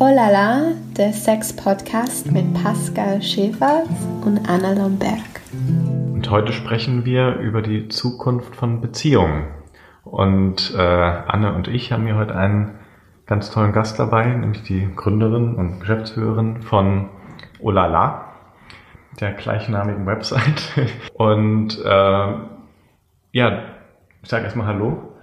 Olala, der Sex-Podcast mit Pascal Schäfer und Anna Lomberg. Und heute sprechen wir über die Zukunft von Beziehungen. Und äh, Anne und ich haben hier heute einen ganz tollen Gast dabei, nämlich die Gründerin und Geschäftsführerin von Olala, der gleichnamigen Website. Und äh, ja, ich sage erstmal Hallo.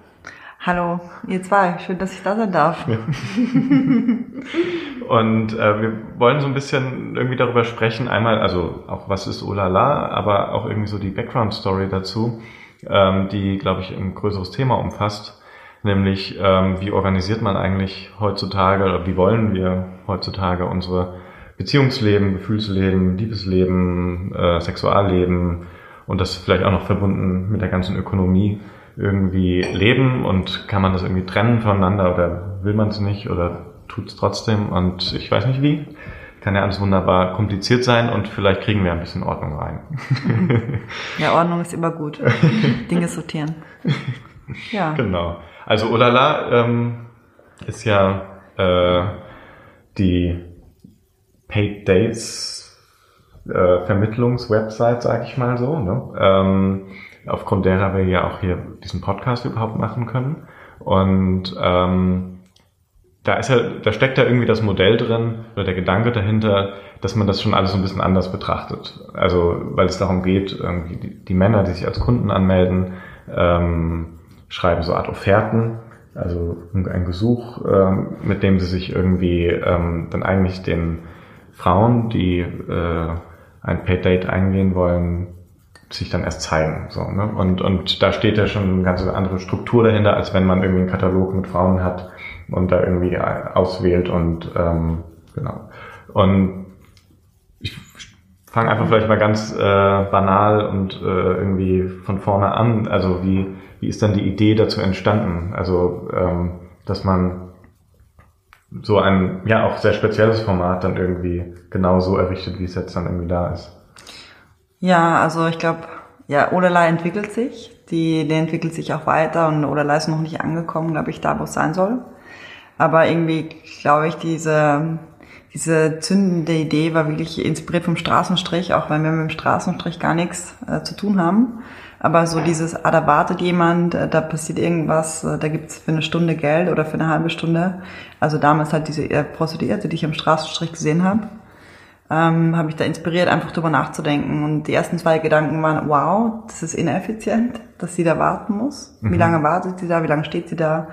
Hallo, ihr zwei. Schön, dass ich da sein darf. Ja. Und äh, wir wollen so ein bisschen irgendwie darüber sprechen. Einmal, also auch was ist Olala, aber auch irgendwie so die Background-Story dazu, ähm, die, glaube ich, ein größeres Thema umfasst. Nämlich, ähm, wie organisiert man eigentlich heutzutage oder wie wollen wir heutzutage unsere Beziehungsleben, Gefühlsleben, Liebesleben, äh, Sexualleben und das vielleicht auch noch verbunden mit der ganzen Ökonomie irgendwie leben und kann man das irgendwie trennen voneinander oder will man es nicht oder tut es trotzdem und ich weiß nicht wie. Kann ja alles wunderbar kompliziert sein und vielleicht kriegen wir ein bisschen Ordnung rein. Ja, Ordnung ist immer gut. Dinge sortieren. Ja. Genau. Also Olala ähm, ist ja äh, die Paid Dates äh, Vermittlungswebsite, sag ich mal so. Ne? Ähm, aufgrund derer wir ja auch hier diesen Podcast überhaupt machen können. Und ähm, da ist ja, da steckt ja irgendwie das Modell drin oder der Gedanke dahinter, dass man das schon alles so ein bisschen anders betrachtet. Also weil es darum geht, irgendwie die, die Männer, die sich als Kunden anmelden, ähm, schreiben so Art Offerten, also ein Gesuch, ähm, mit dem sie sich irgendwie ähm, dann eigentlich den Frauen, die äh, ein Paid Date eingehen wollen, sich dann erst zeigen. So, ne? und, und da steht ja schon eine ganz andere Struktur dahinter, als wenn man irgendwie einen Katalog mit Frauen hat und da irgendwie auswählt und ähm, genau. Und ich fange einfach vielleicht mal ganz äh, banal und äh, irgendwie von vorne an. Also wie, wie ist dann die Idee dazu entstanden? Also ähm, dass man so ein ja auch sehr spezielles Format dann irgendwie genau so errichtet, wie es jetzt dann irgendwie da ist. Ja, also ich glaube, ja, Olala entwickelt sich. Die, die entwickelt sich auch weiter und Olala ist noch nicht angekommen, glaube ich, da, wo es sein soll. Aber irgendwie, glaube ich, diese, diese zündende Idee war wirklich inspiriert vom Straßenstrich, auch wenn wir mit dem Straßenstrich gar nichts äh, zu tun haben. Aber so dieses, ah, da wartet jemand, äh, da passiert irgendwas, äh, da gibt's für eine Stunde Geld oder für eine halbe Stunde. Also damals halt diese äh, Prostituierte, die ich am Straßenstrich gesehen habe ähm, habe ich da inspiriert, einfach drüber nachzudenken. Und die ersten zwei Gedanken waren, wow, das ist ineffizient, dass sie da warten muss. Mhm. Wie lange wartet sie da? Wie lange steht sie da?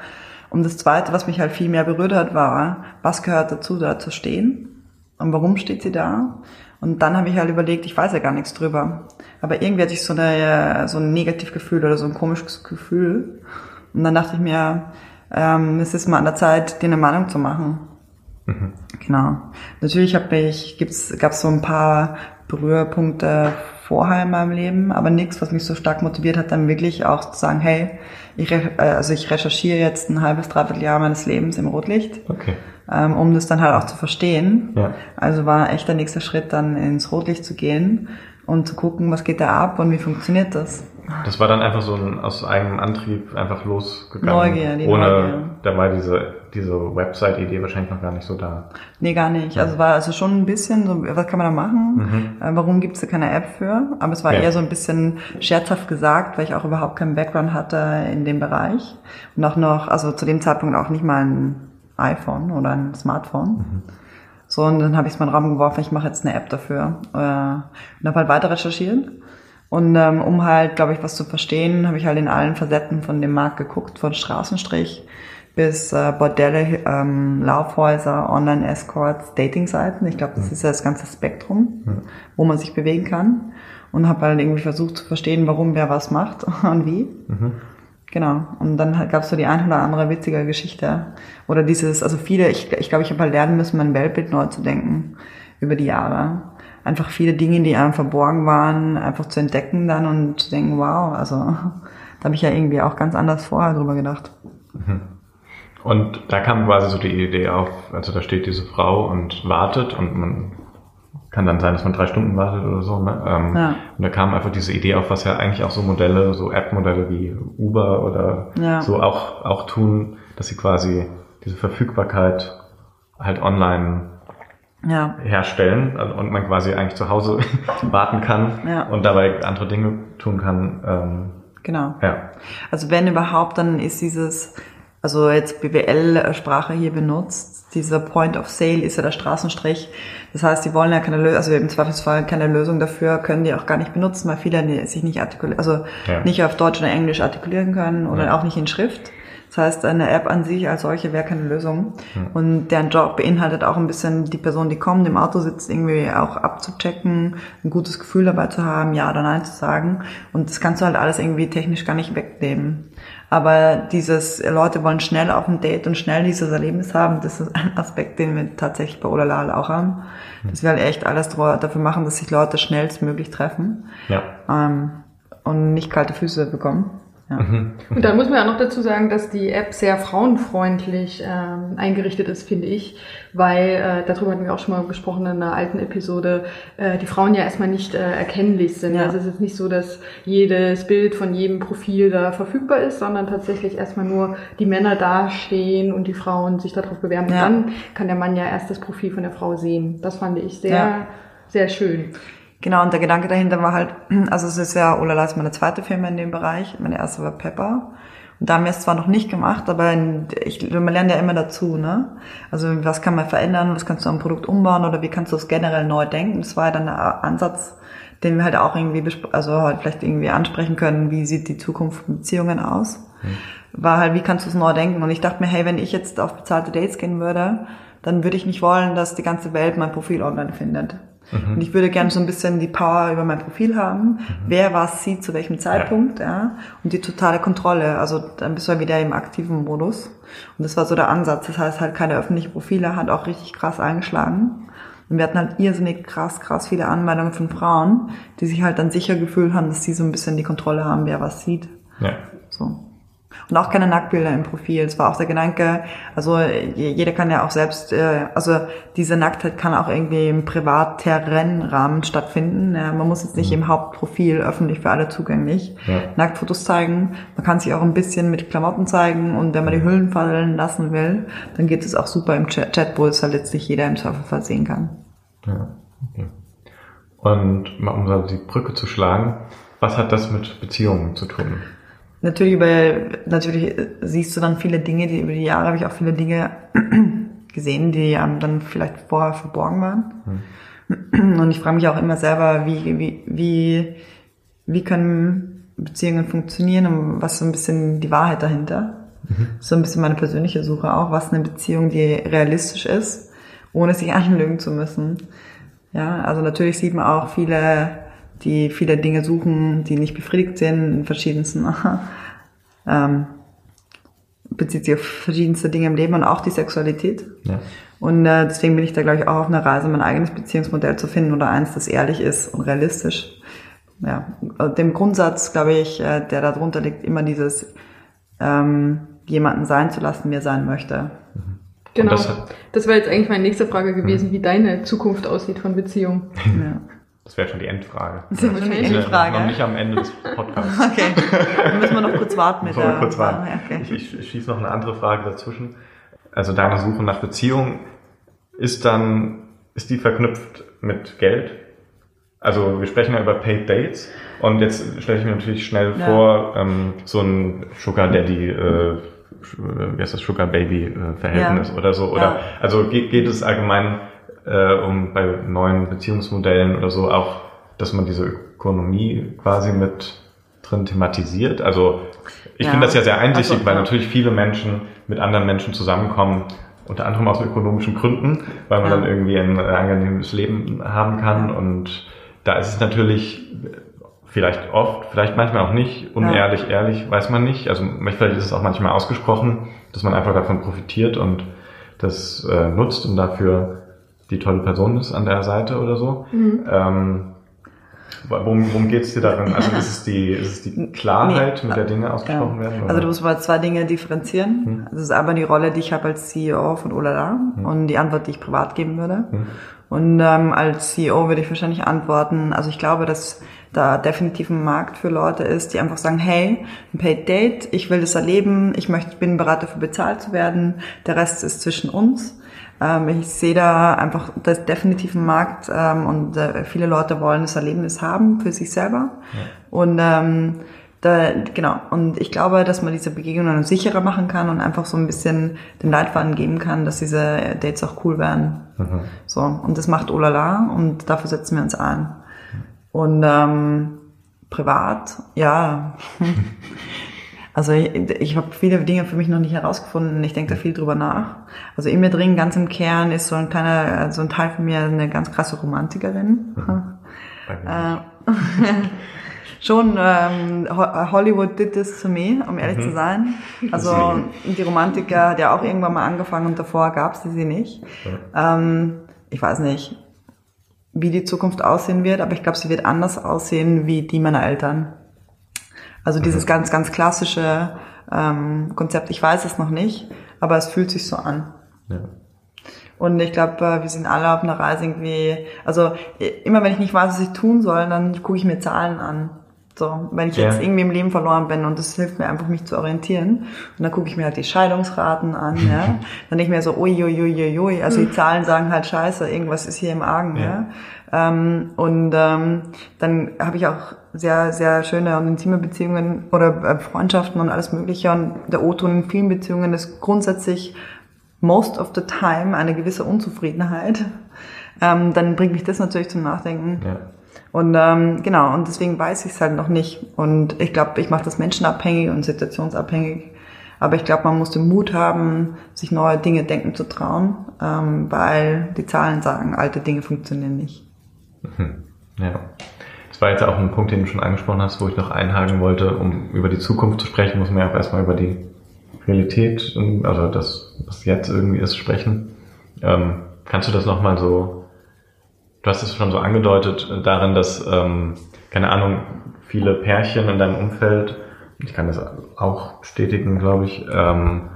Und das zweite, was mich halt viel mehr berührt hat, war, was gehört dazu, da zu stehen? Und warum steht sie da? Und dann habe ich halt überlegt, ich weiß ja gar nichts drüber. Aber irgendwie hatte ich so, eine, so ein Negativgefühl oder so ein komisches Gefühl. Und dann dachte ich mir, ähm, es ist mal an der Zeit, dir eine Meinung zu machen. Mhm. Genau. Natürlich habe ich, gibt's, gab es so ein paar Berührpunkte vorher in meinem Leben, aber nichts, was mich so stark motiviert hat, dann wirklich auch zu sagen, hey, ich, äh, also ich recherchiere jetzt ein halbes, dreiviertel Jahr meines Lebens im Rotlicht, okay. ähm, um das dann halt auch zu verstehen. Ja. Also war echt der nächste Schritt, dann ins Rotlicht zu gehen und zu gucken, was geht da ab und wie funktioniert das. Das war dann einfach so ein, aus eigenem Antrieb einfach losgegangen. Neugier, die ohne, Neugier. Da war diese, diese Website-Idee wahrscheinlich noch gar nicht so da. Nee, gar nicht. Ja. Also war also schon ein bisschen so, was kann man da machen? Mhm. Äh, warum gibt es da keine App für? Aber es war ja. eher so ein bisschen scherzhaft gesagt, weil ich auch überhaupt keinen Background hatte in dem Bereich. Und auch noch, also zu dem Zeitpunkt auch nicht mal ein iPhone oder ein Smartphone. Mhm. So, und dann habe ich es mal in den Raum geworfen, ich mache jetzt eine App dafür. Äh, und habe halt weiter recherchiert und ähm, um halt, glaube ich, was zu verstehen, habe ich halt in allen Facetten von dem Markt geguckt, von Straßenstrich bis äh, Bordelle, ähm, Laufhäuser, Online-Escorts, Dating-Seiten. Ich glaube, das ist ja das ganze Spektrum, mhm. wo man sich bewegen kann. Und habe halt irgendwie versucht zu verstehen, warum wer was macht und wie. Mhm. Genau. Und dann gab es so die ein oder andere witzige Geschichte. Oder dieses, also viele, ich glaube, ich, glaub, ich habe halt lernen müssen, mein Weltbild neu zu denken über die Jahre einfach viele Dinge, die einem verborgen waren, einfach zu entdecken dann und zu denken, wow, also da habe ich ja irgendwie auch ganz anders vorher drüber gedacht. Mhm. Und da kam quasi so die Idee auf, also da steht diese Frau und wartet und man kann dann sein, dass man drei Stunden wartet oder so. Ne? Ähm, ja. Und da kam einfach diese Idee auf, was ja eigentlich auch so Modelle, so App-Modelle wie Uber oder ja. so auch, auch tun, dass sie quasi diese Verfügbarkeit halt online ja. herstellen und man quasi eigentlich zu Hause warten kann ja. und dabei andere Dinge tun kann. Ähm, genau. Ja. Also wenn überhaupt, dann ist dieses, also jetzt BWL-Sprache hier benutzt, dieser Point of Sale ist ja der Straßenstrich. Das heißt, die wollen ja keine Lösung, also im Zweifelsfall keine Lösung dafür, können die auch gar nicht benutzen, weil viele sich nicht artikulieren, also ja. nicht auf Deutsch oder Englisch artikulieren können oder ja. auch nicht in Schrift. Das heißt, eine App an sich als solche wäre keine Lösung. Mhm. Und deren Job beinhaltet auch ein bisschen die Person, die kommt, im Auto sitzt, irgendwie auch abzuchecken, ein gutes Gefühl dabei zu haben, ja oder nein zu sagen. Und das kannst du halt alles irgendwie technisch gar nicht wegnehmen. Aber dieses, Leute wollen schnell auf ein Date und schnell dieses Erlebnis haben, das ist ein Aspekt, den wir tatsächlich bei Olala auch haben. Mhm. Dass wir halt echt alles dafür machen, dass sich Leute schnellstmöglich treffen. Ja. Ähm, und nicht kalte Füße bekommen. Ja. Mhm. Und dann muss man auch noch dazu sagen, dass die App sehr frauenfreundlich ähm, eingerichtet ist, finde ich, weil äh, darüber hatten wir auch schon mal gesprochen in einer alten Episode, äh, die Frauen ja erstmal nicht äh, erkennlich sind. Ja. Also es ist nicht so, dass jedes Bild von jedem Profil da verfügbar ist, sondern tatsächlich erstmal nur die Männer dastehen und die Frauen sich darauf bewerben. Ja. Und dann kann der Mann ja erst das Profil von der Frau sehen. Das fand ich sehr, ja. sehr schön. Genau, und der Gedanke dahinter war halt, also es ist ja, Olala ist meine zweite Firma in dem Bereich, meine erste war Pepper. Und da haben wir es zwar noch nicht gemacht, aber ich, man lernt ja immer dazu, ne? Also was kann man verändern, was kannst du am Produkt umbauen oder wie kannst du es generell neu denken? Das war ja dann der Ansatz, den wir halt auch irgendwie, also halt vielleicht irgendwie ansprechen können, wie sieht die Zukunft von Beziehungen aus? Mhm. War halt, wie kannst du es neu denken? Und ich dachte mir, hey, wenn ich jetzt auf bezahlte Dates gehen würde, dann würde ich nicht wollen, dass die ganze Welt mein Profil online findet. Mhm. Und ich würde gerne so ein bisschen die Power über mein Profil haben, mhm. wer was sieht, zu welchem Zeitpunkt, ja. ja. Und die totale Kontrolle. Also dann bist du ja wieder im aktiven Modus. Und das war so der Ansatz. Das heißt halt keine öffentlichen Profile, hat auch richtig krass eingeschlagen. Und wir hatten halt irrsinnig krass, krass viele Anmeldungen von Frauen, die sich halt dann sicher gefühlt haben, dass sie so ein bisschen die Kontrolle haben, wer was sieht. Ja. So. Und auch keine Nacktbilder im Profil. Es war auch der Gedanke, also jeder kann ja auch selbst, äh, also diese Nacktheit kann auch irgendwie im Privatterrennrahmen stattfinden. Ja, man muss jetzt nicht mhm. im Hauptprofil öffentlich für alle zugänglich ja. Nacktfotos zeigen. Man kann sich auch ein bisschen mit Klamotten zeigen und wenn man die Hüllen fallen lassen will, dann geht es auch super im Chat, wo es halt letztlich jeder im Zweifelsfall sehen kann. Ja, okay. Und um die Brücke zu schlagen, was hat das mit Beziehungen zu tun? Natürlich über, natürlich siehst du dann viele Dinge, die über die Jahre habe ich auch viele Dinge gesehen, die einem dann vielleicht vorher verborgen waren. Mhm. Und ich frage mich auch immer selber, wie, wie, wie, wie können Beziehungen funktionieren und was so ein bisschen die Wahrheit dahinter. Mhm. So ein bisschen meine persönliche Suche auch, was eine Beziehung, die realistisch ist, ohne sich anlügen zu müssen. Ja, also natürlich sieht man auch viele die viele Dinge suchen, die nicht befriedigt sind, in verschiedensten, ähm, bezieht sich auf verschiedenste Dinge im Leben und auch die Sexualität. Ja. Und äh, deswegen bin ich da, glaube ich, auch auf einer Reise, mein eigenes Beziehungsmodell zu finden oder eins, das ehrlich ist und realistisch. Ja, dem Grundsatz, glaube ich, äh, der darunter liegt, immer dieses ähm, jemanden sein zu lassen, mir sein möchte. Mhm. Genau. Das, das wäre jetzt eigentlich meine nächste Frage gewesen, mhm. wie deine Zukunft aussieht von Beziehung. Ja. Das wäre schon die Endfrage. Das ist schon die Endfrage. Noch nicht am Ende des Podcasts. Okay, dann müssen wir noch kurz warten mit der kurz warten. Okay. Ich, ich schieße noch eine andere Frage dazwischen. Also deine Suche nach Beziehung ist dann, ist die verknüpft mit Geld? Also wir sprechen ja über Paid Dates und jetzt stelle ich mir natürlich schnell ja. vor, ähm, so ein Sugar Daddy, äh, wie heißt das, Sugar Baby äh, Verhältnis ja. oder so. Oder ja. also geht, geht es allgemein äh, um bei neuen Beziehungsmodellen oder so auch, dass man diese Ökonomie quasi mit drin thematisiert. Also ich ja. finde das ja sehr einsichtig, also, weil ja. natürlich viele Menschen mit anderen Menschen zusammenkommen, unter anderem aus ökonomischen Gründen, weil man ja. dann irgendwie ein angenehmes Leben haben kann. Und da ist es natürlich vielleicht oft, vielleicht manchmal auch nicht, unehrlich, ehrlich, weiß man nicht. Also vielleicht ist es auch manchmal ausgesprochen, dass man einfach davon profitiert und das äh, nutzt und dafür die tolle Person ist an der Seite oder so. Mhm. Ähm, Worum, worum geht es dir darin? Also ist es die, ist es die Klarheit, nee, mit der Dinge ausgesprochen ja. werden? Oder? Also du musst mal zwei Dinge differenzieren. Hm. Das ist aber die Rolle, die ich habe als CEO von Olala hm. und die Antwort, die ich privat geben würde. Hm. Und ähm, als CEO würde ich wahrscheinlich antworten, also ich glaube, dass da definitiv ein Markt für Leute ist, die einfach sagen, hey, ein Paid Date, ich will das erleben, ich möchte, bin bereit dafür bezahlt zu werden, der Rest ist zwischen uns. Ähm, ich sehe da einfach das definitiv ein Markt ähm, und äh, viele Leute wollen das Erlebnis haben für sich selber. Ja. Und ähm, da, genau. Und ich glaube, dass man diese Begegnungen sicherer machen kann und einfach so ein bisschen den Leitfaden geben kann, dass diese Dates auch cool werden. Mhm. So. Und das macht Olala und dafür setzen wir uns ein. Und ähm, privat, ja. Also ich, ich habe viele Dinge für mich noch nicht herausgefunden. Ich denke da viel drüber nach. Also in mir drin, ganz im Kern, ist so ein kleiner, so ein Teil von mir eine ganz krasse Romantikerin. Äh, schon ähm, Hollywood did this to me, um ehrlich mhm. zu sein. Also die Romantiker, der auch irgendwann mal angefangen und davor gab es sie nicht. Ähm, ich weiß nicht, wie die Zukunft aussehen wird, aber ich glaube, sie wird anders aussehen wie die meiner Eltern. Also dieses mhm. ganz, ganz klassische ähm, Konzept, ich weiß es noch nicht, aber es fühlt sich so an. Ja. Und ich glaube, äh, wir sind alle auf einer Reise irgendwie, also immer wenn ich nicht weiß, was ich tun soll, dann gucke ich mir Zahlen an. So, wenn ich ja. jetzt irgendwie im Leben verloren bin und das hilft mir einfach, mich zu orientieren. Und dann gucke ich mir halt die Scheidungsraten an, ja. Dann denke ich mir so, ui, ui, ui, ui, also die Zahlen sagen halt scheiße, irgendwas ist hier im Argen, ja. ja? Ähm, und ähm, dann habe ich auch sehr, sehr schöne und intime Beziehungen oder äh, Freundschaften und alles Mögliche. Und der O-Ton in vielen Beziehungen ist grundsätzlich most of the time eine gewisse Unzufriedenheit. Ähm, dann bringt mich das natürlich zum Nachdenken. Ja. Und ähm, genau, und deswegen weiß ich es halt noch nicht. Und ich glaube, ich mache das menschenabhängig und situationsabhängig. Aber ich glaube, man muss den Mut haben, sich neue Dinge denken zu trauen, ähm, weil die Zahlen sagen, alte Dinge funktionieren nicht. Mhm. Ja. Das war jetzt auch ein Punkt, den du schon angesprochen hast, wo ich noch einhaken wollte. Um über die Zukunft zu sprechen, muss man ja auch erstmal über die Realität, also das, was jetzt irgendwie ist, sprechen. Ähm, kannst du das nochmal so, du hast es schon so angedeutet äh, darin, dass, ähm, keine Ahnung, viele Pärchen in deinem Umfeld, ich kann das auch bestätigen, glaube ich, ähm,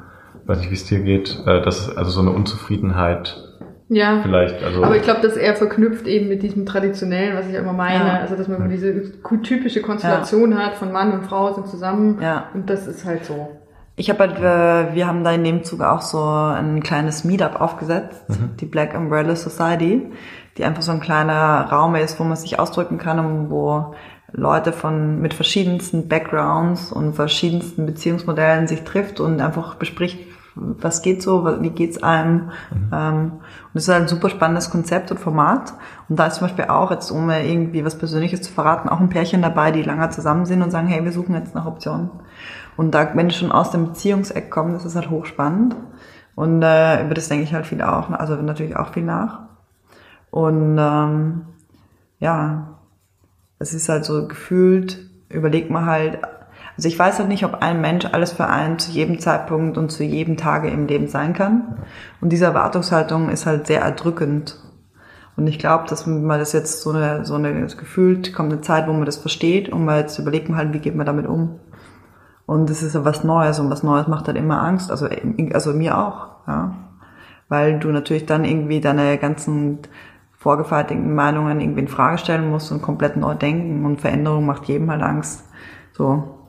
weiß nicht, wie es dir geht, äh, dass also so eine Unzufriedenheit ja, vielleicht. Also aber ich glaube, das eher verknüpft eben mit diesem traditionellen, was ich immer meine, ja. also dass man diese typische Konstellation ja. hat von Mann und Frau sind zusammen ja. und das ist halt so. Ich habe halt, äh, wir haben da in dem Zug auch so ein kleines Meetup aufgesetzt, mhm. die Black Umbrella Society, die einfach so ein kleiner Raum ist, wo man sich ausdrücken kann und wo Leute von mit verschiedensten Backgrounds und verschiedensten Beziehungsmodellen sich trifft und einfach bespricht, was geht so, wie geht's einem. Mhm. Ähm, und das ist halt ein super spannendes Konzept und Format. Und da ist zum Beispiel auch, jetzt um irgendwie was Persönliches zu verraten, auch ein Pärchen dabei, die lange zusammen sind und sagen, hey, wir suchen jetzt nach Optionen. Und da, wenn die schon aus dem Beziehungseck kommen, das ist halt hochspannend. Und äh, über das denke ich halt viel auch, also natürlich auch viel nach. Und ähm, ja, es ist halt so gefühlt, überlegt man halt, also ich weiß halt nicht, ob ein Mensch alles für einen zu jedem Zeitpunkt und zu jedem Tage im Leben sein kann. Und diese Erwartungshaltung ist halt sehr erdrückend. Und ich glaube, dass man das jetzt so eine, so eine, gefühlt kommt eine Zeit, wo man das versteht und man jetzt überlegt man halt, wie geht man damit um. Und es ist ja was Neues und was Neues macht halt immer Angst. Also, also mir auch, ja. Weil du natürlich dann irgendwie deine ganzen vorgefertigten Meinungen irgendwie in Frage stellen musst und komplett neu denken und Veränderung macht jedem halt Angst. So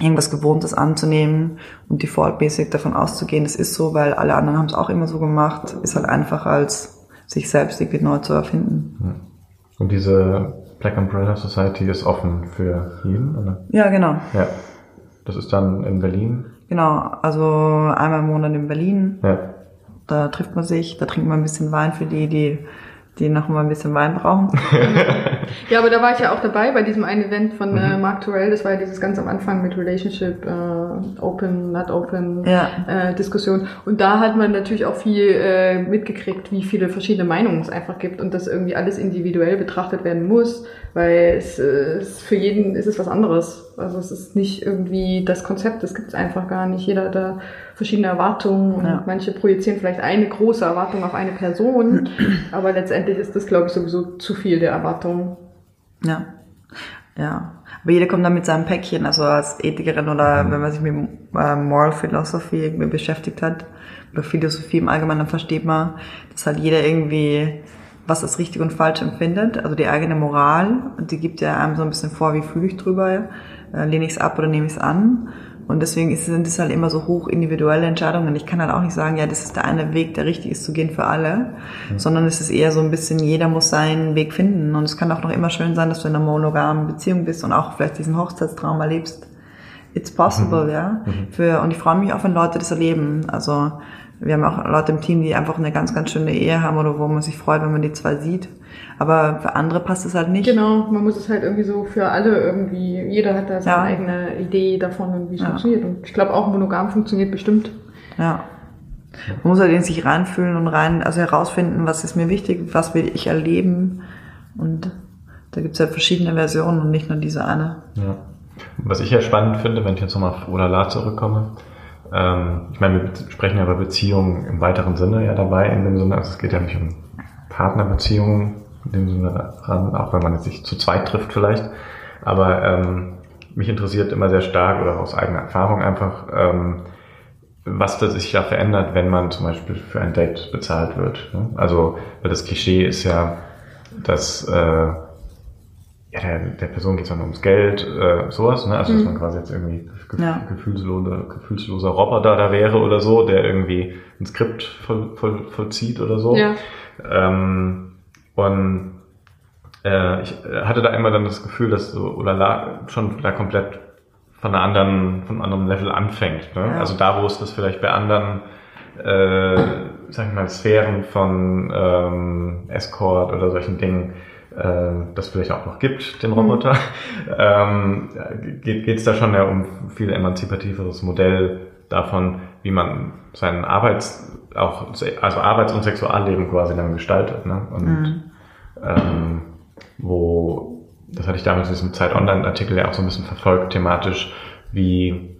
irgendwas Gewohntes anzunehmen und defaultmäßig davon auszugehen, es ist so, weil alle anderen haben es auch immer so gemacht, ist halt einfacher als sich selbst irgendwie neu zu erfinden. Und diese Black Umbrella Society ist offen für jeden, oder? Ja, genau. Ja. Das ist dann in Berlin? Genau, also einmal im Monat in Berlin. Ja. Da trifft man sich, da trinkt man ein bisschen Wein für die, die die noch mal ein bisschen Wein brauchen. ja, aber da war ich ja auch dabei bei diesem einen Event von äh, mhm. äh, Mark Terrell. Das war ja dieses ganz am Anfang mit Relationship, äh, Open, Not Open ja. äh, Diskussion. Und da hat man natürlich auch viel äh, mitgekriegt, wie viele verschiedene Meinungen es einfach gibt und dass irgendwie alles individuell betrachtet werden muss, weil es, äh, es für jeden ist es was anderes. Also es ist nicht irgendwie das Konzept, das gibt es einfach gar nicht. Jeder hat da verschiedene Erwartungen und ja. manche projizieren vielleicht eine große Erwartung auf eine Person, aber letztendlich ist das, glaube ich, sowieso zu viel der Erwartungen. Ja. Ja. Aber jeder kommt dann mit seinem Päckchen, also als Ethikerin oder mhm. wenn man sich mit äh, Moral Philosophy irgendwie beschäftigt hat, oder Philosophie im Allgemeinen, dann versteht man, dass halt jeder irgendwie was das richtig und falsch empfindet, also die eigene Moral, die gibt ja einem so ein bisschen vor, wie fühle ich drüber, äh, lehne ich es ab oder nehme ich es an. Und deswegen sind es halt immer so hoch individuelle Entscheidungen. Ich kann halt auch nicht sagen, ja, das ist der eine Weg, der richtig ist zu gehen für alle, mhm. sondern es ist eher so ein bisschen, jeder muss seinen Weg finden. Und es kann auch noch immer schön sein, dass du in einer monogamen Beziehung bist und auch vielleicht diesen Hochzeitstraum erlebst. It's possible, mhm. ja. Mhm. Für, und ich freue mich auch, wenn Leute das erleben. Also, wir haben auch Leute im Team, die einfach eine ganz, ganz schöne Ehe haben oder wo man sich freut, wenn man die zwei sieht. Aber für andere passt es halt nicht. Genau, man muss es halt irgendwie so für alle irgendwie, jeder hat da seine ja. eigene Idee davon, wie es ja. funktioniert. Und ich glaube auch monogam funktioniert bestimmt. Ja. Man muss halt in sich reinfühlen und rein, also herausfinden, was ist mir wichtig, was will ich erleben. Und da gibt es halt verschiedene Versionen und nicht nur diese eine. Ja. Was ich ja spannend finde, wenn ich jetzt nochmal auf Olala zurückkomme, ähm, ich meine, wir sprechen ja über Beziehungen im weiteren Sinne ja dabei, in dem Sinne, also es geht ja nicht um Partnerbeziehungen in dem Sinne ran, auch wenn man sich zu zweit trifft vielleicht. Aber ähm, mich interessiert immer sehr stark oder aus eigener Erfahrung einfach, ähm, was das sich ja verändert, wenn man zum Beispiel für ein Date bezahlt wird. Ne? Also, weil das Klischee ist ja, dass äh, ja, der, der Person geht es dann ums Geld, äh, sowas, ne? Also, dass mhm. man quasi jetzt irgendwie gef ja. gefühlsloser, gefühlsloser Roboter da wäre oder so, der irgendwie ein Skript voll, voll, vollzieht oder so. Ja. Ähm, und äh, ich hatte da immer dann das Gefühl, dass so Olala schon da komplett von einer anderen, von einem anderen Level anfängt. Ne? Ja. Also da, wo es das vielleicht bei anderen äh, sag ich mal, Sphären von ähm, Escort oder solchen Dingen äh, das vielleicht auch noch gibt, den Roboter, mhm. ähm, geht es da schon ja um viel emanzipativeres Modell davon, wie man seinen Arbeits, auch, also Arbeits- und Sexualleben quasi dann gestaltet. Ne? Und mhm. ähm, wo, das hatte ich damals in diesem Zeit Online-Artikel ja auch so ein bisschen verfolgt, thematisch, wie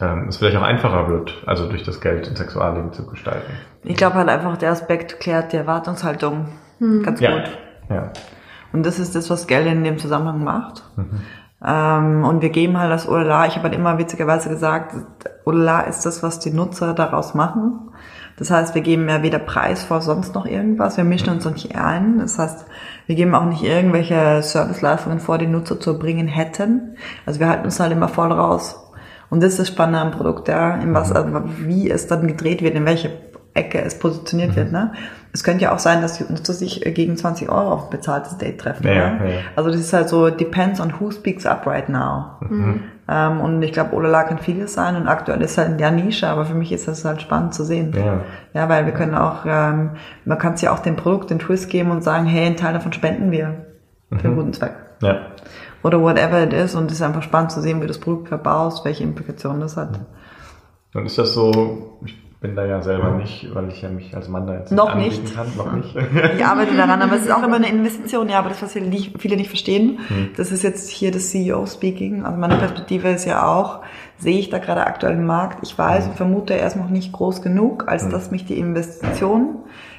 ähm, es vielleicht auch einfacher wird, also durch das Geld ein Sexualleben zu gestalten. Ich glaube halt einfach, der Aspekt klärt die Erwartungshaltung mhm. ganz ja. gut. Ja. Und das ist das, was Geld in dem Zusammenhang macht. Mhm. Ähm, und wir geben halt das Olala, ich habe halt immer witzigerweise gesagt, Olala ist das, was die Nutzer daraus machen. Das heißt, wir geben ja weder Preis vor sonst noch irgendwas, wir mischen uns nicht ein. Das heißt, wir geben auch nicht irgendwelche Serviceleistungen vor, die Nutzer zu erbringen hätten. Also wir halten uns halt immer voll raus. Und das ist das Spannende am Produkt, ja, in was, mhm. also wie es dann gedreht wird, in welche Ecke es positioniert mhm. wird. Ne? Es könnte ja auch sein, dass die Nutzer sich äh, gegen 20 Euro auf ein bezahltes Date treffen. Ja, ja. Also das ist halt so, depends on who speaks up right now. Mhm. Ähm, und ich glaube, Olala kann vieles sein und aktuell ist halt in der Nische, aber für mich ist das halt spannend zu sehen. Ja, ja weil wir können auch, ähm, man kann es ja auch dem Produkt den Twist geben und sagen, hey, einen Teil davon spenden wir für einen mhm. guten Zweck. Ja. Oder whatever it is und es ist einfach spannend zu sehen, wie das Produkt verbaust, welche Implikationen das hat. Und ist das so, ich bin da ja selber nicht, weil ich ja mich als Mann da jetzt noch nicht kann. Noch nicht. Ich arbeite daran, aber es ist auch immer eine Investition. Ja, aber das, was viele nicht, viele nicht verstehen, hm. das ist jetzt hier das CEO-Speaking. Also meine Perspektive ist ja auch, sehe ich da gerade aktuell im Markt. Ich weiß hm. und vermute, er ist noch nicht groß genug, als hm. dass mich die Investition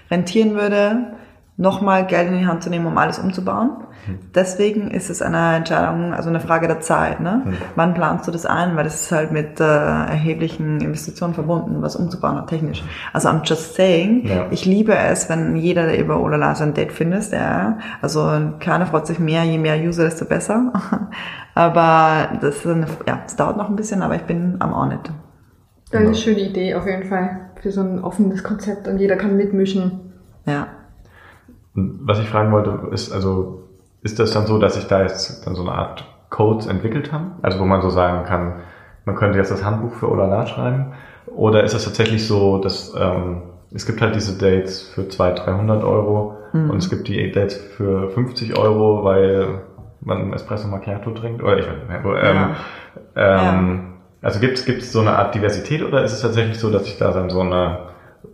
rentieren würde, nochmal Geld in die Hand zu nehmen, um alles umzubauen. Hm. Deswegen ist es eine Entscheidung, also eine Frage der Zeit. Ne? Hm. Wann planst du das ein? Weil das ist halt mit äh, erheblichen Investitionen verbunden, was umzubauen, auch technisch. Also I'm just saying, ja. ich liebe es, wenn jeder der über Olala sein Date findet. Ja. Also keiner freut sich mehr, je mehr User, desto besser. aber das ist eine, ja, es dauert noch ein bisschen, aber ich bin am on it. Eine genau. schöne Idee auf jeden Fall für so ein offenes Konzept und jeder kann mitmischen. Ja. Was ich fragen wollte, ist also, ist das dann so, dass sich da jetzt dann so eine Art Codes entwickelt haben? Also wo man so sagen kann, man könnte jetzt das Handbuch für Olala schreiben? Oder ist es tatsächlich so, dass ähm, es gibt halt diese Dates für 200, 300 Euro mhm. und es gibt die Dates für 50 Euro, weil man Espresso Macchiato trinkt? Oder ich weiß nicht, ähm, ja. ähm, ja. Also gibt es so eine Art Diversität oder ist es tatsächlich so, dass sich da dann so eine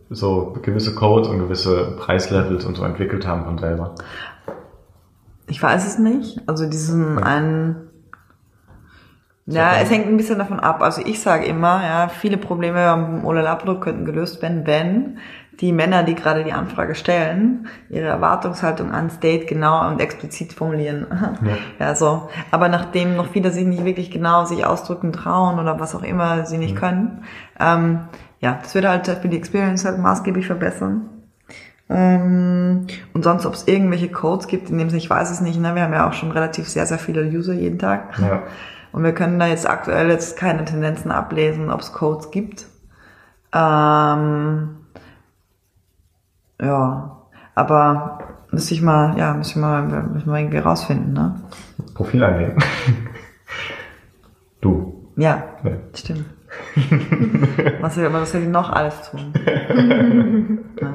so gewisse Codes und gewisse Preislevels und so entwickelt haben von selber? Ich weiß es nicht. Also diesen einen ja, es hängt ein bisschen davon ab. Also ich sage immer, ja, viele Probleme am Olala-Produkt könnten gelöst werden, wenn die Männer, die gerade die Anfrage stellen, ihre Erwartungshaltung ans Date genau und explizit formulieren. Ja. ja, so. Aber nachdem noch viele sich nicht wirklich genau sich ausdrücken trauen oder was auch immer sie nicht mhm. können, ähm, ja, das würde halt für die Experience halt maßgeblich verbessern. Ähm, und sonst, ob es irgendwelche Codes gibt, in dem Sinne, ich weiß es nicht. Ne? Wir haben ja auch schon relativ sehr, sehr viele User jeden Tag. Ja. Und wir können da jetzt aktuell jetzt keine Tendenzen ablesen, ob es Codes gibt. Ähm, ja, aber müsste ich mal, ja, müssen wir mal, müssen wir irgendwie rausfinden, ne? Profil anlegen. du. Ja, Ja. stimmt. was, soll, was ich noch alles tun? ja.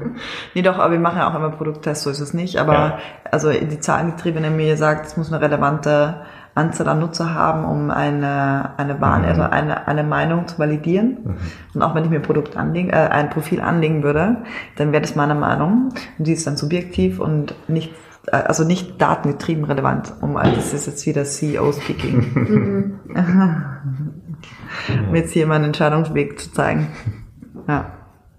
Nee, doch, aber wir machen ja auch immer Produkttests, so ist es nicht. Aber Ja. also die Zahlengetriebene mir sagt, es muss eine relevante Anzahl an Nutzer haben, um eine, eine, Wahrne- Mhm. also eine, eine Meinung zu validieren. Und auch wenn ich mir ein Produkt anlegen, äh, ein Profil anlegen würde, dann wäre das meine Meinung. Und die ist dann subjektiv und nicht, äh, also nicht datengetrieben relevant. Um, das ist jetzt wieder CEO-Speaking. um jetzt hier meinen Entscheidungsweg zu zeigen. Ja.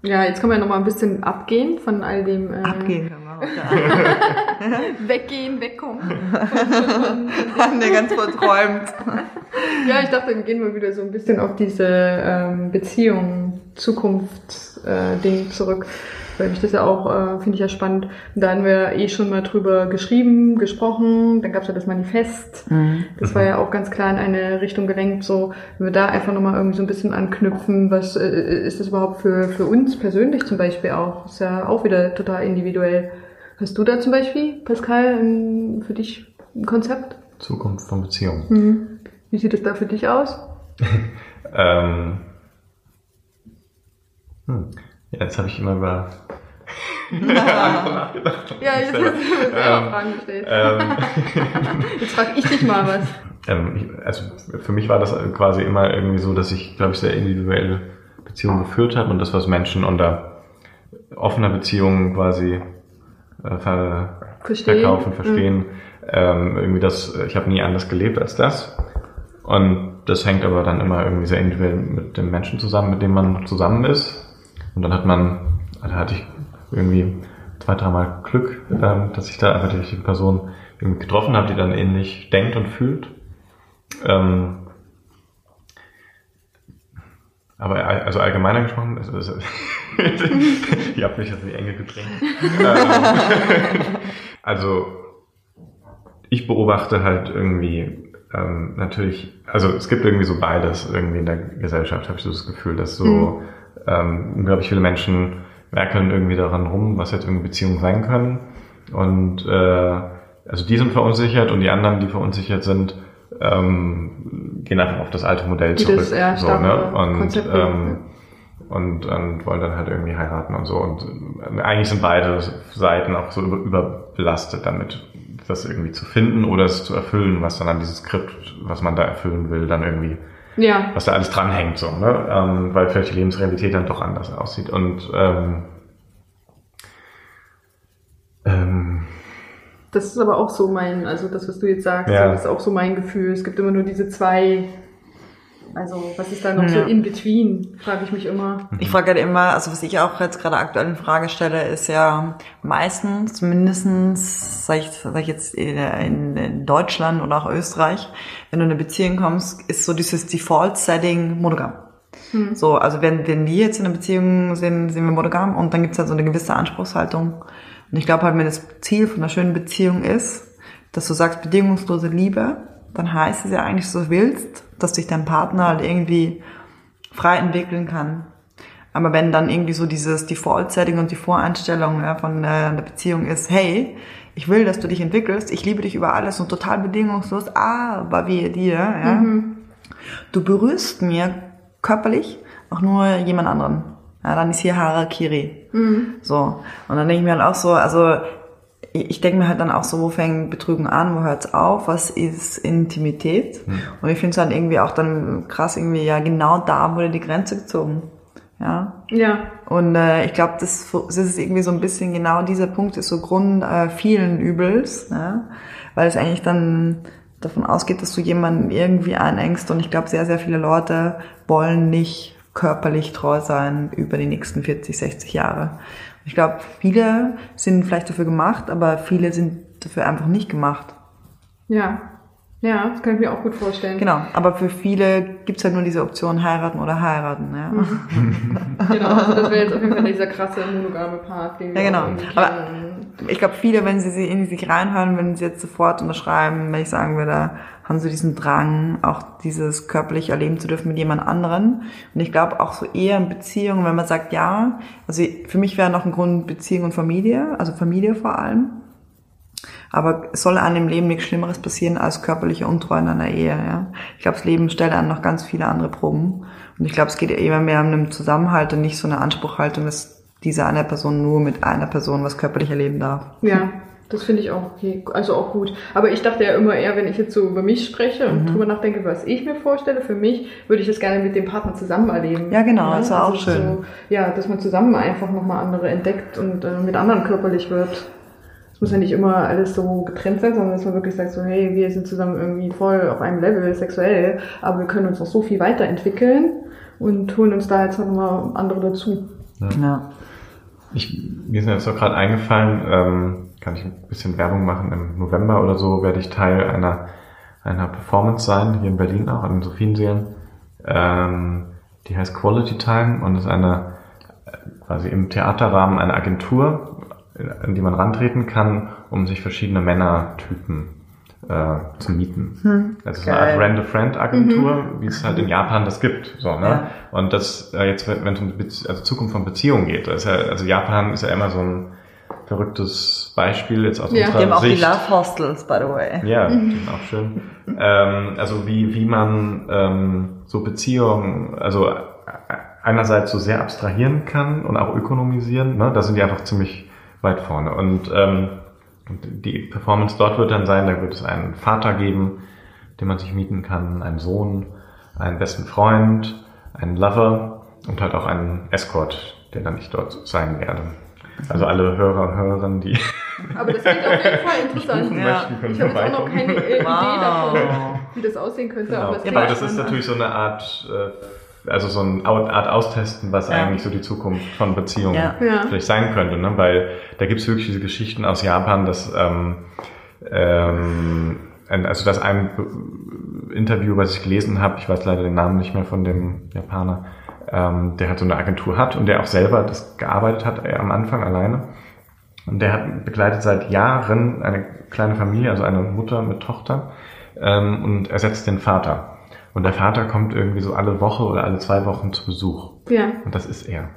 Ja, jetzt können wir noch mal ein bisschen abgehen von all dem äh, Abgehen können wir auch. Weggehen, wegkommen. Der ganz verträumt. Ja, ich dachte, wir gehen mal wieder so ein bisschen auf diese ähm, Beziehung, Zukunft-Ding zurück. Weil mich das ja auch, äh, finde ich ja spannend. Und da haben wir eh schon mal drüber geschrieben, gesprochen. Dann gab es ja das Manifest. Das war ja auch ganz klar in eine Richtung gelenkt. So, wenn wir da einfach nochmal irgendwie so ein bisschen anknüpfen, was äh, ist das überhaupt für, für uns persönlich zum Beispiel auch? Ist ja auch wieder total individuell. Hast du da zum Beispiel, Pascal, ein, für dich ein Konzept? Zukunft von Beziehungen. Mhm. Wie sieht es da für dich aus? Ähm, hm. Ja, jetzt habe ich immer über nachgedacht. Ja, jetzt hast du mir selber Ähm, Fragen gestellt. Ähm, Jetzt frage ich dich mal was. ähm, ich, also für mich war das quasi immer irgendwie so, dass ich, glaube ich, sehr individuelle Beziehungen geführt habe und das, was Menschen unter offener Beziehung quasi äh, ver Verstehen. verkaufen, verstehen. Ähm, irgendwie das, ich habe nie anders gelebt als das. Und das hängt aber dann immer irgendwie sehr individuell mit dem Menschen zusammen, mit dem man zusammen ist. Und dann hat man, da hatte ich irgendwie zwei, dreimal Glück, ähm, dass ich da einfach die richtige Person getroffen habe, die dann ähnlich denkt und fühlt. Ähm, aber also allgemeiner gesprochen, also, also ich habe mich jetzt in die Enge gedrängt. ähm, also ich beobachte halt irgendwie ähm, natürlich, also es gibt irgendwie so beides irgendwie in der Gesellschaft, habe ich so das Gefühl, dass so ähm, unglaublich viele Menschen werkeln irgendwie daran rum, was jetzt irgendwie Beziehungen sein können. Und äh, also die sind verunsichert und die anderen, die verunsichert sind, ähm, gehen einfach auf das alte Modell Die zurück. das eher so, ne? Und Konzept ähm, und, und wollen dann halt irgendwie heiraten und so. Und äh, eigentlich sind beide Seiten auch so über, überbelastet damit, das irgendwie zu finden oder es zu erfüllen, was dann an dieses Skript, was man da erfüllen will, dann irgendwie, Ja, was da alles dranhängt, so, ne? Ähm, weil vielleicht die Lebensrealität dann doch anders aussieht. Und ähm, ähm, das ist aber auch so mein, also das, was du jetzt sagst, Ja. das ist auch so mein Gefühl. Es gibt immer nur diese zwei, also was ist da noch so Ja. in between, frage ich mich immer. Ich frage halt immer, also was ich auch jetzt gerade aktuell in Frage stelle, ist ja meistens, mindestens, sag ich, sag ich jetzt in, in Deutschland oder auch Österreich, wenn du in eine Beziehung kommst, ist so dieses Default-Setting monogam. So, also wenn, wenn wir jetzt in einer Beziehung sind, sind wir monogam und dann gibt's halt so eine gewisse Anspruchshaltung. Und ich glaube halt, wenn das Ziel von einer schönen Beziehung ist, dass du sagst bedingungslose Liebe, dann heißt es ja eigentlich, du willst, dass dich dein Partner halt irgendwie frei entwickeln kann. Aber wenn dann irgendwie so dieses Default-Setting und die Voreinstellung ja, von äh, der Beziehung ist, hey, ich will, dass du dich entwickelst, ich liebe dich über alles und total bedingungslos, aber wir dir, ja, du berührst mir körperlich auch nur jemand anderen. Ja, dann ist hier Harakiri. So. Und dann denke ich mir halt auch so, also ich denke mir halt dann auch so, wo fängt Betrügen an, wo hört's auf, was ist Intimität? Und ich finde es halt irgendwie auch dann krass, irgendwie, ja, genau da wurde die Grenze gezogen. Ja. Ja, Und äh, ich glaube, das, das ist irgendwie so ein bisschen genau dieser Punkt, ist so Grund äh, vielen Übels, ne? weil es eigentlich dann davon ausgeht, dass du jemanden irgendwie einengst und ich glaube, sehr, sehr viele Leute wollen nicht körperlich treu sein über die nächsten 40, 60 Jahre. Ich glaube, viele sind vielleicht dafür gemacht, aber viele sind dafür einfach nicht gemacht. ja. Ja, das kann ich mir auch gut vorstellen. Genau, aber für viele gibt's halt nur diese Option heiraten oder heiraten. Ja. Mhm. genau, also das wäre jetzt auf jeden Fall dieser krasse monogame Part, den ja, genau. Aber ich glaube, viele, wenn sie in sich reinhören, wenn sie jetzt sofort unterschreiben, wenn ich sagen würde, haben so diesen Drang, auch dieses körperlich erleben zu dürfen mit jemand anderen. Und ich glaube auch so eher in Beziehungen, wenn man sagt, ja, also für mich wäre noch ein Grund Beziehung und Familie, also Familie vor allem. Aber es soll einem im Leben nichts Schlimmeres passieren als körperliche Untreue in einer Ehe. Ja? Ich glaube, das Leben stellt einem noch ganz viele andere Proben. Und ich glaube, es geht immer mehr um einen Zusammenhalt und nicht so eine Anspruchhaltung, dass diese eine Person nur mit einer Person was körperlich erleben darf. Ja, das finde ich auch okay, also auch gut. Aber ich dachte ja immer eher, wenn ich jetzt so über mich spreche und mhm. drüber nachdenke, was ich mir vorstelle, für mich würde ich das gerne mit dem Partner zusammen erleben. Ja, genau, ja? das war also auch schön. So, ja, dass man zusammen einfach nochmal andere entdeckt und äh, mit anderen körperlich wird. Es muss ja nicht immer alles so getrennt sein, sondern dass man wirklich sagt, so, hey, wir sind zusammen irgendwie voll auf einem Level sexuell, aber wir können uns noch so viel weiterentwickeln und holen uns da jetzt nochmal andere dazu. Ja. ja. Ich, mir ist jetzt auch gerade eingefallen, ähm, kann ich ein bisschen Werbung machen. Im November oder so werde ich Teil einer, einer Performance sein, hier in Berlin auch, an den Sophienseen. Ähm, die heißt Quality Time und ist eine quasi im Theaterrahmen eine Agentur, in die man rantreten kann, um sich verschiedene Männertypen äh, zu mieten. Hm, also so eine Art a Friend Agentur, mhm. wie es halt in Japan das gibt. So, ne? Ja. Und das äh, jetzt, wenn es um Bezie also Zukunft von Beziehungen geht, ist ja, also Japan ist ja immer so ein verrücktes Beispiel jetzt aus ja. unserer Sicht. Die haben auch die Love Hostels, by the way. Ja, die sind auch schön. ähm, also wie, wie man ähm, so Beziehungen, also einerseits so sehr abstrahieren kann und auch ökonomisieren, ne? da sind die einfach ziemlich weit vorne. Und ähm, die Performance dort wird dann sein, da wird es einen Vater geben, den man sich mieten kann, einen Sohn, einen besten Freund, einen Lover und halt auch einen Escort, der dann nicht dort sein werde. Also alle Hörer und Hörerinnen, die. Aber das klingt auf jeden Fall interessant. Ja. Ich habe jetzt auch noch keine wow. Idee davon, wie das aussehen könnte. Genau. Aber, das, ja, aber das ist natürlich so eine Art, äh, also so eine Art Austesten, was ja. eigentlich so die Zukunft von Beziehungen ja. vielleicht sein könnte. Ne? Weil da gibt es wirklich diese Geschichten aus Japan, dass ähm, ähm, also das ein Interview, was ich gelesen habe, ich weiß leider den Namen nicht mehr von dem Japaner, ähm, der halt so eine Agentur hat und der auch selber das gearbeitet hat, er am Anfang alleine. Und der hat begleitet seit Jahren eine kleine Familie, also eine Mutter mit Tochter, ähm, und ersetzt den Vater. Und der Vater kommt irgendwie so alle Woche oder alle zwei Wochen zu Besuch. Ja. Und das ist er.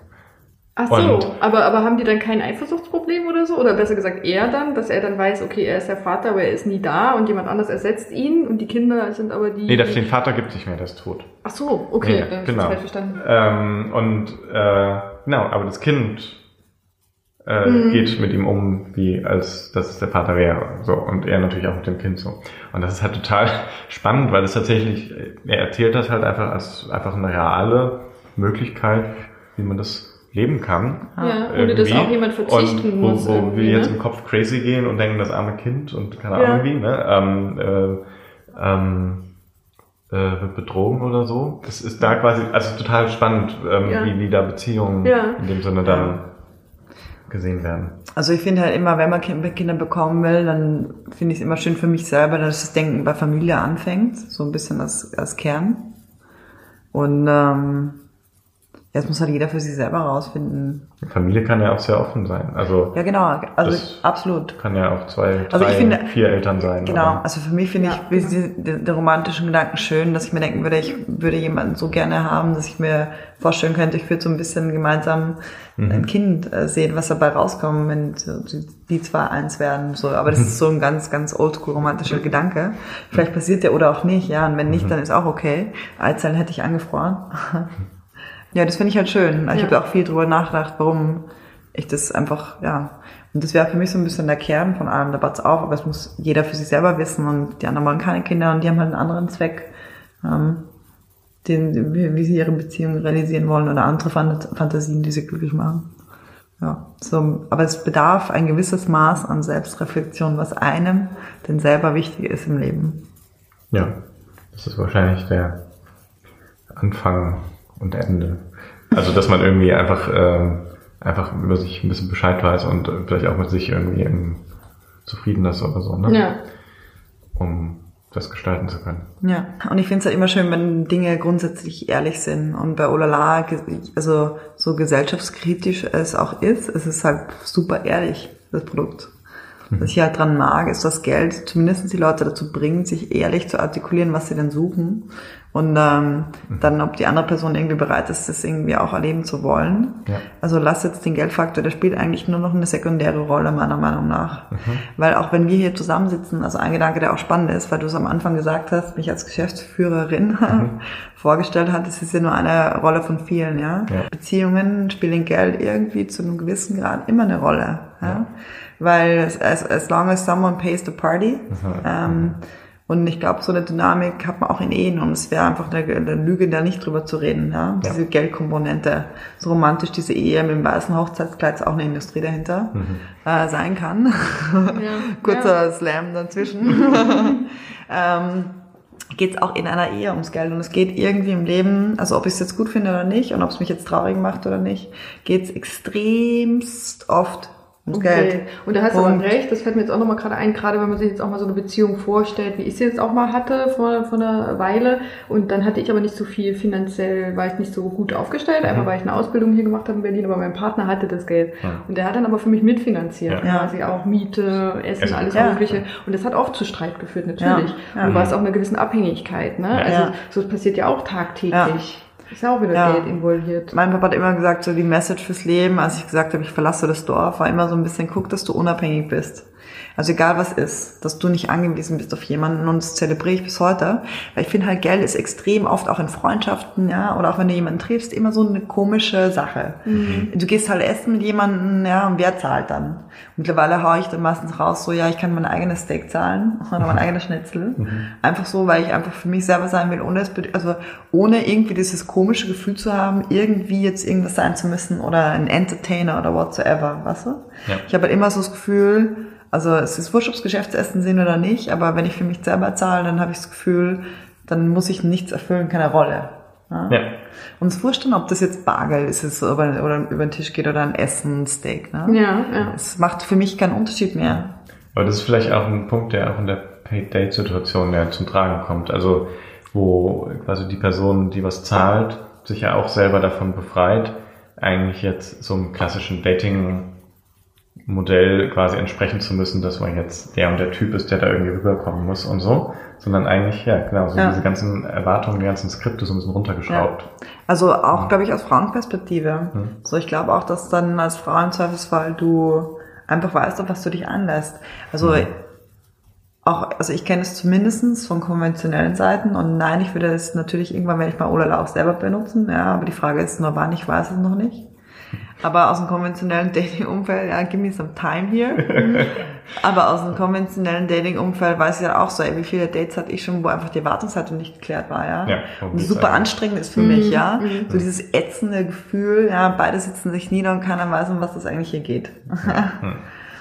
Ach so, und aber, aber haben die dann kein Eifersuchtsproblem oder so? Oder besser gesagt er dann, dass er dann weiß, okay, er ist der Vater, aber er ist nie da und jemand anders ersetzt ihn und die Kinder sind aber die... Nee, den Vater gibt es nicht mehr, der ist tot. Ach so, okay, ja, dann genau. verstanden. Ähm, und äh, genau, aber das Kind äh, mhm. geht mit ihm um, wie als dass es der Vater wäre. So, und er natürlich auch mit dem Kind so. Und das ist halt total spannend, weil es tatsächlich, er erzählt das halt einfach als einfach eine reale Möglichkeit, wie man das leben kann. Ja, ohne dass auch jemand verzichten und wo, muss. Wo wir jetzt ne? im Kopf crazy gehen und denken, das arme Kind und keine Ahnung ja. wie, ne? Ähm, äh, ähm, äh, wird betrogen oder so. Das ist da quasi, also total spannend, ähm, ja. wie, wie da Beziehungen ja. in dem Sinne dann gesehen werden. Also ich finde halt immer, wenn man Kinder bekommen will, dann finde ich es immer schön für mich selber, dass das Denken bei Familie anfängt, so ein bisschen als, als Kern. Und ähm, Jetzt muss halt jeder für sich selber rausfinden. Familie kann ja auch sehr offen sein. Also ja, genau. Also absolut. Kann ja auch zwei, also drei, also finde, vier Eltern sein. Genau. Aber. Also für mich finde ja. ich den, den romantischen Gedanken schön, dass ich mir denken würde, ich würde jemanden so gerne haben, dass ich mir vorstellen könnte, ich würde so ein bisschen gemeinsam mhm. ein Kind äh, sehen, was dabei rauskommt, wenn die zwei eins werden. So, aber das ist so ein ganz, ganz oldschool romantischer Gedanke. Vielleicht passiert der oder auch nicht, ja. Und wenn nicht, mhm. dann ist auch okay. Eizellen hätte ich angefroren. Ja, das finde ich halt schön. Ich ja. habe auch viel drüber nachgedacht, warum ich das einfach, ja. Und das wäre für mich so ein bisschen der Kern von allem, da bat's auf, aber es muss jeder für sich selber wissen und die anderen wollen keine Kinder und die haben halt einen anderen Zweck, ähm, den, wie sie ihre Beziehung realisieren wollen oder andere Fantasien, die sie glücklich machen. Ja, so, aber es bedarf ein gewisses Maß an Selbstreflexion, was einem denn selber wichtig ist im Leben. Ja, das ist wahrscheinlich der Anfang und Ende. Also dass man irgendwie einfach, äh, einfach über sich ein bisschen Bescheid weiß und vielleicht auch mit sich irgendwie zufrieden ist oder so, ne? Ja. Um das gestalten zu können. Ja, und ich finde es ja immer schön, wenn Dinge grundsätzlich ehrlich sind. Und bei Olala, also so gesellschaftskritisch es auch ist, es ist halt super ehrlich, das Produkt. Was ich halt dran mag, ist das Geld zumindest die Leute dazu bringt, sich ehrlich zu artikulieren, was sie denn suchen. Und ähm, mhm. dann, ob die andere Person irgendwie bereit ist, das irgendwie auch erleben zu wollen. Ja. Also lass jetzt den Geldfaktor, der spielt eigentlich nur noch eine sekundäre Rolle, meiner Meinung nach. Mhm. Weil auch wenn wir hier zusammensitzen, also ein Gedanke, der auch spannend ist, weil du es am Anfang gesagt hast, mich als Geschäftsführerin mhm. vorgestellt hat, es ist ja nur eine Rolle von vielen, ja? ja. Beziehungen spielen Geld irgendwie zu einem gewissen Grad immer eine Rolle. Ja? ja weil as, as long as someone pays the party. Ähm, und ich glaube, so eine Dynamik hat man auch in Ehen und es wäre einfach eine, eine, Lüge, da nicht drüber zu reden. Ja? Diese ja. Geldkomponente, so romantisch diese Ehe mit dem weißen Hochzeitskleid ist auch eine Industrie dahinter mhm. äh, sein kann. Ja. Kurzer ja. Slam dazwischen. ähm, geht es auch in einer Ehe ums Geld und es geht irgendwie im Leben, also ob ich es jetzt gut finde oder nicht und ob es mich jetzt traurig macht oder nicht, geht es extremst oft Okay. Geld. Und da hast du aber recht, das fällt mir jetzt auch nochmal gerade ein, gerade wenn man sich jetzt auch mal so eine Beziehung vorstellt, wie ich sie jetzt auch mal hatte vor, vor einer Weile. Und dann hatte ich aber nicht so viel finanziell, war ich nicht so gut aufgestellt, mhm. einfach weil ich eine Ausbildung hier gemacht habe in Berlin, aber mein Partner hatte das Geld. Ja. Und der hat dann aber für mich mitfinanziert, ja. quasi auch Miete, Essen, Essen. alles ja. Mögliche. Und das hat oft zu Streit geführt, natürlich. Ja. Und war es auch eine gewisse Abhängigkeit. Ne? Also so passiert ja auch tagtäglich. Ist auch wieder ja. Geld involviert. Mein Papa hat immer gesagt, so die Message fürs Leben, als ich gesagt habe, ich verlasse das Dorf, war immer so ein bisschen, guck, dass du unabhängig bist. Also egal was ist, dass du nicht angewiesen bist auf jemanden und das zelebriere ich bis heute. Weil ich finde halt, Geld ist extrem oft auch in Freundschaften, ja, oder auch wenn du jemanden triffst, immer so eine komische Sache. Mhm. Du gehst halt essen mit jemandem, ja, und wer zahlt dann? Mittlerweile haue ich dann meistens raus, so, ja, ich kann mein eigenes Steak zahlen oder mein eigenes Schnitzel. Mhm. Einfach so, weil ich einfach für mich selber sein will, ohne es, also ohne irgendwie dieses komische Gefühl zu haben, irgendwie jetzt irgendwas sein zu müssen oder ein Entertainer oder whatsoever, weißt du? Ja. Ich habe halt immer so das Gefühl, also es ist wurscht, ob es Geschäftsessen sind oder nicht, aber wenn ich für mich selber zahle, dann habe ich das Gefühl, dann muss ich nichts erfüllen, keine Rolle. Ja. ja. Und es wurscht dann, ob das jetzt Bargeld ist, es oder, oder über den Tisch geht oder ein Essen, ein Steak. Ne? Ja, ja. Es macht für mich keinen Unterschied mehr. Aber das ist vielleicht auch ein Punkt, der auch in der Paid-Date-Situation ja zum Tragen kommt. Also wo quasi die Person, die was zahlt, sich ja auch selber davon befreit, eigentlich jetzt so einem klassischen Dating Modell quasi entsprechen zu müssen, dass man jetzt der und der Typ ist, der da irgendwie rüberkommen muss und so, sondern eigentlich, ja, genau, so ja. diese ganzen Erwartungen, die ganzen Skripte so ein bisschen runtergeschraubt. Ja. Also auch, ja. glaube ich, aus Frauenperspektive. Hm. So, ich glaube auch, dass dann als Frau im Zweifelsfall du einfach weißt, auf was du dich anlässt. Also, hm. auch, also ich kenne es zumindestens von konventionellen Seiten und nein, ich würde es natürlich irgendwann, wenn ich mal Olala auch selber benutzen, ja, aber die Frage ist nur wann, ich weiß es noch nicht. Aber aus dem konventionellen Dating-Umfeld, ja, give me some time here. Aber aus dem konventionellen Dating-Umfeld weiß ich ja auch so, ey, wie viele Dates hatte ich schon, wo einfach die Erwartungshaltung nicht geklärt war, ja. ja und super anstrengend ist für mhm. mich, ja. Mhm. So dieses ätzende Gefühl, ja, beide sitzen sich nieder und keiner weiß, um was das eigentlich hier geht.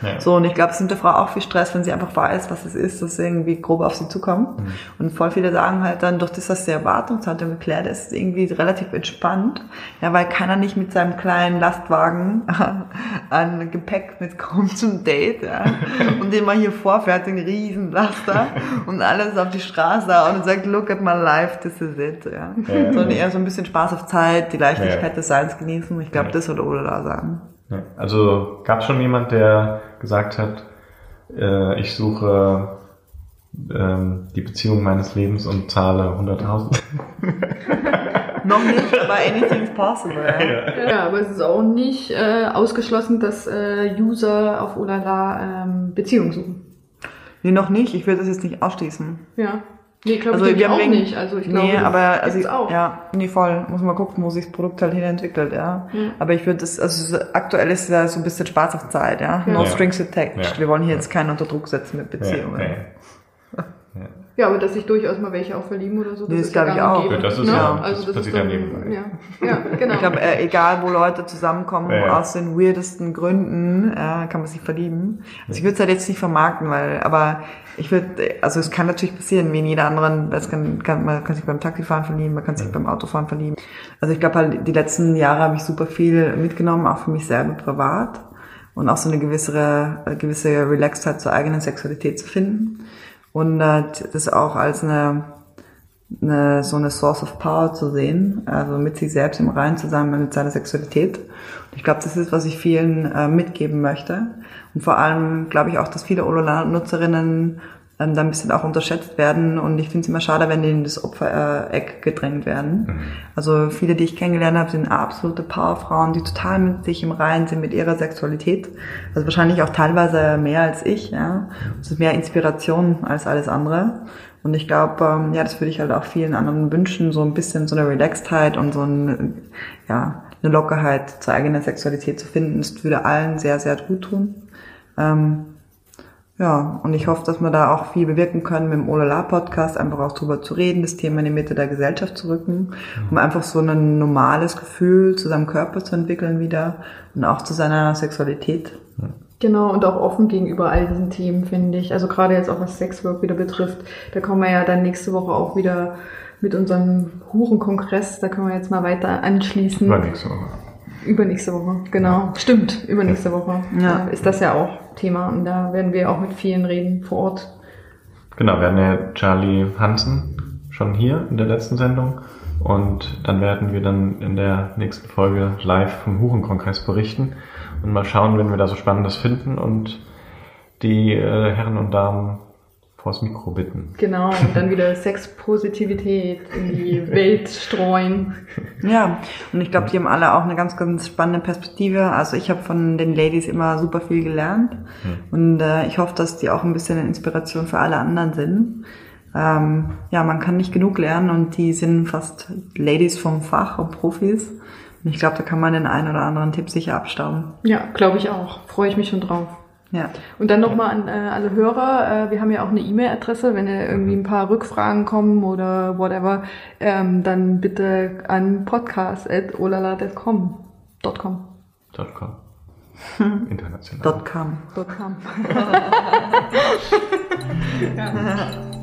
Mhm. So, und ich glaube, es nimmt der Frau auch viel Stress, wenn sie einfach weiß, was es ist, dass irgendwie grob auf sie zukommt. Mhm. Und voll viele sagen halt dann, durch das, dass die Erwartungshaltung geklärt ist, ist irgendwie relativ entspannt. Ja, weil keiner nicht mit seinem kleinen Lastwagen an Gepäck mitkommt zum Date, ja. und den man hier vorfährt, den riesen Laster und alles auf die Straße und sagt, look at my life, this is it, ja. ja. Sondern eher so ein bisschen Spaß auf Zeit, die Leichtigkeit ja. des Seins genießen. Ich glaube, ja. das würde Ola da sagen. Also gab es schon jemand, der gesagt hat, äh, ich suche ähm, die Beziehung meines Lebens und zahle 100.000? Noch nicht, aber anything's possible. Ja. ja, aber es ist auch nicht äh, ausgeschlossen, dass äh, User auf Olala ähm, Beziehungen suchen. Nee, noch nicht. Ich will das jetzt nicht ausschließen. Ja. Nee, glaube also, ich auch wegen, nicht. Also ich glaube, nee, aber also ich, auch. ja, nee, voll. Muss man gucken, wo sich das Produkt halt hin entwickelt, ja. Mhm. Aber ich würde das, also aktuell ist ja so ein bisschen Spaß auf Zeit, ja. No ja. strings attached. Ja. Wir wollen hier jetzt keinen unter Druck setzen mit Beziehungen. Ja, ja, aber dass sich durchaus mal welche auch verlieben oder so. Das, nee, das glaube ich auch. Ja, das ist ne? ja, also das, das passiert ja nebenbei. Ja, ja genau. Ich glaube, äh, egal wo Leute zusammenkommen, ja, aus den weirdesten Gründen, äh, kann man sich verlieben. Also ich würde es halt jetzt nicht vermarkten, weil, aber ich würde, also es kann natürlich passieren, wie in jeder anderen, es kann, kann, man kann sich beim Taxifahren verlieben, man kann sich beim Autofahren verlieben. Also ich glaube halt, die letzten Jahre habe ich super viel mitgenommen, auch für mich selber privat und auch so eine gewisse, gewisse Relaxedheit zur eigenen Sexualität zu finden. Und äh, das auch als eine, eine so eine Source of Power zu sehen, also mit sich selbst im Reinen zusammen mit seiner Sexualität. Und ich glaube, das ist, was ich vielen äh, mitgeben möchte. Und vor allem glaube ich auch, dass viele Olola-Nutzerinnen ähm, da ein bisschen auch unterschätzt werden. Und ich finde es immer schade, wenn die in das Opfereck gedrängt werden. Mhm. Also viele, die ich kennengelernt habe, sind absolute Powerfrauen, die total mit sich im Reinen sind mit ihrer Sexualität. Also wahrscheinlich auch teilweise mehr als ich. Ja, es ist mehr Inspiration als alles andere. Und ich glaube, ähm, ja, das würde ich halt auch vielen anderen wünschen, so ein bisschen so eine Relaxedheit und so ein, ja, eine Lockerheit zur eigenen Sexualität zu finden. Das würde allen sehr, sehr gut tun. Ähm, ja, und ich hoffe, dass wir da auch viel bewirken können mit dem Olala-Podcast, einfach auch drüber zu reden, das Thema in die Mitte der Gesellschaft zu rücken, um einfach so ein normales Gefühl zu seinem Körper zu entwickeln wieder und auch zu seiner Sexualität. Genau, und auch offen gegenüber all diesen Themen, finde ich. Also gerade jetzt auch was Sexwork wieder betrifft, da kommen wir ja dann nächste Woche auch wieder mit unserem Hurenkongress, da können wir jetzt mal weiter anschließen. Übernächste Woche. Übernächste Woche, genau. Stimmt, übernächste Woche ja. ist das ja auch Thema und da werden wir auch mit vielen reden vor Ort. Genau, wir haben ja Charlie Hansen schon hier in der letzten Sendung und dann werden wir dann in der nächsten Folge live vom Hurenkongress berichten und mal schauen, wenn wir da so Spannendes finden und die äh, Herren und Damen vors Mikro bitten. Genau, und dann wieder Sexpositivität in die Welt streuen. Ja, und ich glaube, die haben alle auch eine ganz, ganz spannende Perspektive. Also ich habe von den Ladies immer super viel gelernt hm. und äh, ich hoffe, dass die auch ein bisschen eine Inspiration für alle anderen sind. Ähm, ja, man kann nicht genug lernen und die sind fast Ladies vom Fach und Profis. Und ich glaube, da kann man den einen oder anderen Tipp sicher abstauben. Ja, glaube ich auch. Freue ich mich schon drauf. Ja. Und dann nochmal an äh, alle Hörer, äh, wir haben ja auch eine E-Mail-Adresse, wenn irgendwie ein paar Rückfragen kommen oder whatever, ähm, dann bitte an podcast.olala.com. .com. .com. International. Dot .com. Dot .com. ja.